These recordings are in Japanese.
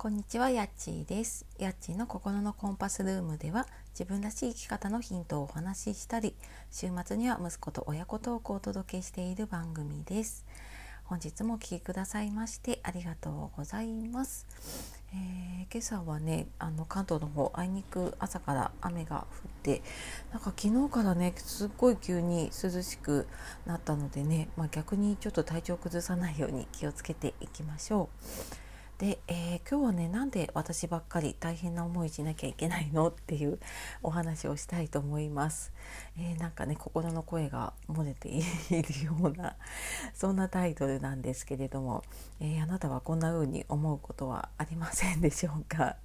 こんにちは、やっちーです。やっちーの心のコンパスルームでは自分らしい生き方のヒントをお話ししたり、週末には息子と親子トークをお届けしている番組です。本日もお聴きくださいましてありがとうございます。えー、今朝はねあの関東の方あいにく朝から雨が降ってなんか昨日からねすっごい急に涼しくなったのでね、まあ、逆にちょっと体調崩さないように気をつけていきましょう。で、えー、今日はねなんで私ばっかり大変な思いしなきゃいけないの？っていうお話をしたいと思います、えー、なんかね心の声が漏れているような そんなタイトルなんですけれども、えー、あなたはこんな風に思うことはありませんでしょうか？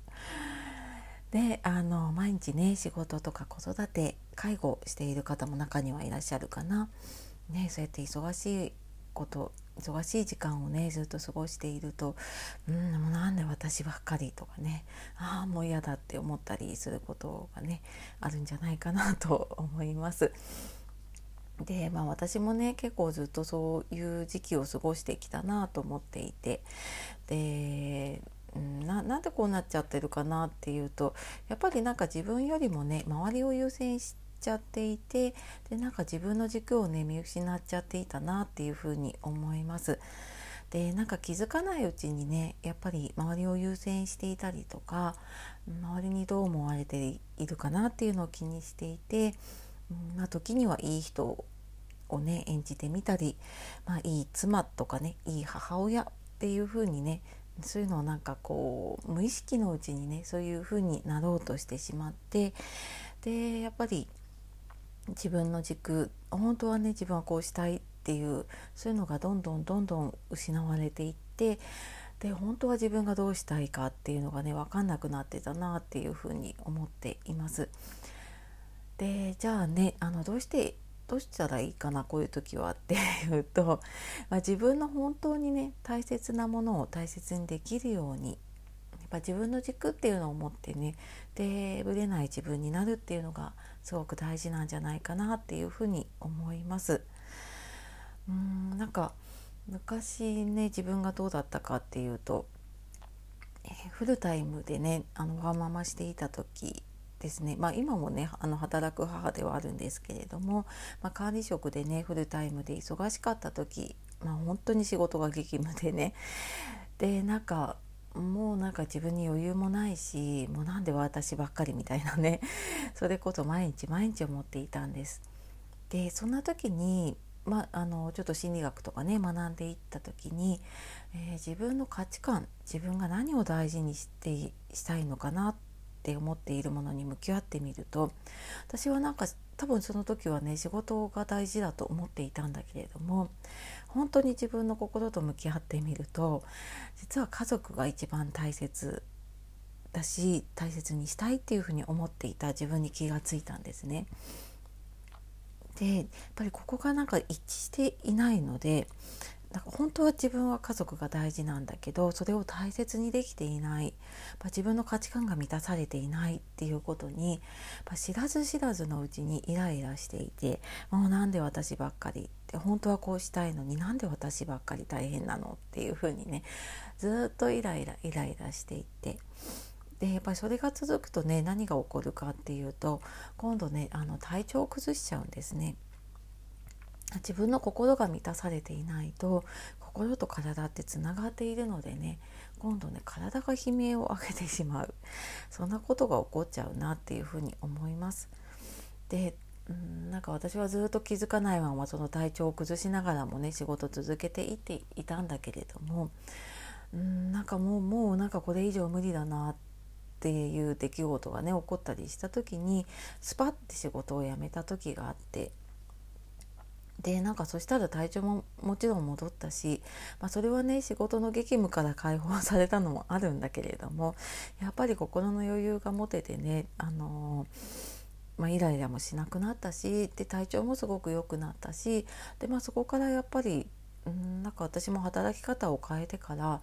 であの毎日ね仕事とか子育て介護している方も中にはいらっしゃるかな、ね、そうやって忙しいこと忙しい時間をねずっと過ごしていると「うんもうなんで私ばっかり」とかね「ああもう嫌だ」って思ったりすることがねあるんじゃないかなと思います。でまあ私もね結構ずっとそういう時期を過ごしてきたなと思っていてでななんでこうなっちゃってるかなっていうとやっぱりなんか自分よりもね周りを優先してちゃっていてでなんか自分の軸をね見失っちゃっていたなっていうふうに思います。でなんか気づかないうちにねやっぱり周りを優先していたりとか周りにどう思われているかなっていうのを気にしていて、まあ、時にはいい人をね演じてみたり、まあ、いい妻とかねいい母親っていう風にねそういうのをなんかこう無意識のうちにねそういう風になろうとしてしまってでやっぱり自分の軸本当はね自分はこうしたいっていうそういうのがどんどんどんどん失われていってで本当は自分がどうしたいかっていうのがね分かんなくなってたなっていうふうに思っています。でじゃあねあのどうしてどうしたらいいかなこういう時はって いうと、まあ、自分の本当にね大切なものを大切にできるようにぱ自分の軸っていうのを持ってねでぶれない自分になるっていうのがすごく大事なんじゃないかなっていうふうに思います。うんなんか昔ね自分がどうだったかっていうと、えー、フルタイムでねあのワーママしていた時ですね、まあ、今もねあの働く母ではあるんですけれども、まあ、管理職でねフルタイムで忙しかった時、まあ、本当に仕事が激務でねでなんかもうなんか自分に余裕もないしもうなんで私ばっかりみたいなね それこそ毎日毎日思っていたんです。でそんな時に、まあ、のちょっと心理学とかね学んでいった時に、えー、自分の価値観自分が何を大事にしてしたいのかなって思っているものに向き合ってみると私はなんか多分その時はね仕事が大事だと思っていたんだけれども本当に自分の心と向き合ってみると実は家族が一番大切だし大切にしたいっていうふうに思っていた自分に気がついたんですね。でやっぱりここがなんか一致していないのでなんか本当は自分は家族が大事なんだけどそれを大切にできていないま自分の価値観が満たされていないっていうことにま知らず知らずのうちにイライラしていてもうなんで私ばっかりって本当はこうしたいのになんで私ばっかり大変なのっていうふうにねずっとイライライライラしていってでやっぱりそれが続くとね何が起こるかっていうと今度ねあの体調を崩しちゃうんですね。自分の心が満たされていないと心と体ってつながっているのでね今度ね体が悲鳴を上げてしまうそんなことが起こっちゃうなっていうふうに思います。でうんなんか私はずっと気づかないままその体調を崩しながらもね仕事続けていっていたんだけれどもうんなんかもうもうなんかこれ以上無理だなっていう出来事がね起こったりした時にスパッて仕事を辞めた時があってでなんかそしたら体調ももちろん戻ったし、まあ、それはね仕事の激務から解放されたのもあるんだけれどもやっぱり心の余裕が持ててね、あのー、まあ、イライラもしなくなったしで体調もすごく良くなったしで、まあ、そこからやっぱりんなんか私も働き方を変えてから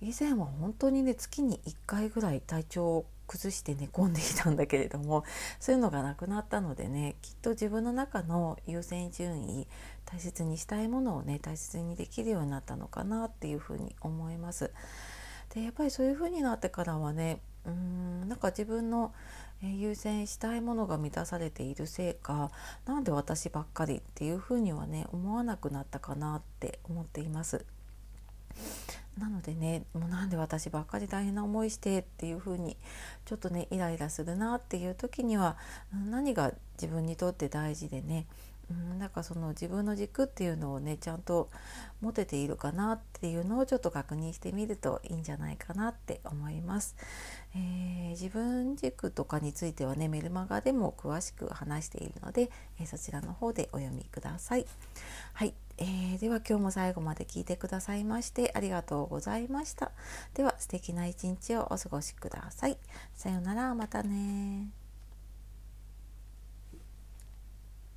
以前は本当にね月に1回ぐらい体調を崩して寝込んでいたんだけれどもそういうのがなくなったのでねきっと自分の中の優先順位大切にしたいものをね大切にできるようになったのかなっていうふうに思います。でやっぱりそういう風になってからはねうーんなんか自分の優先したいものが満たされているせいかなんで私ばっかりっていうふうにはね思わなくなったかなって思っています。なのでねもうなんで私ばっかり大変な思いしてっていう風にちょっとねイライラするなっていう時には何が自分にとって大事でねうん、なんかその自分の軸っていうのをねちゃんと持てているかなっていうのをちょっと確認してみるといいんじゃないかなって思います。えー、自分軸とかについてはねメルマガでも詳しく話しているので、えー、そちらの方でお読みください。はい、えー、では今日も最後まで聞いてくださいましてありがとうございました。では素敵な一日をお過ごしください。さようならまたね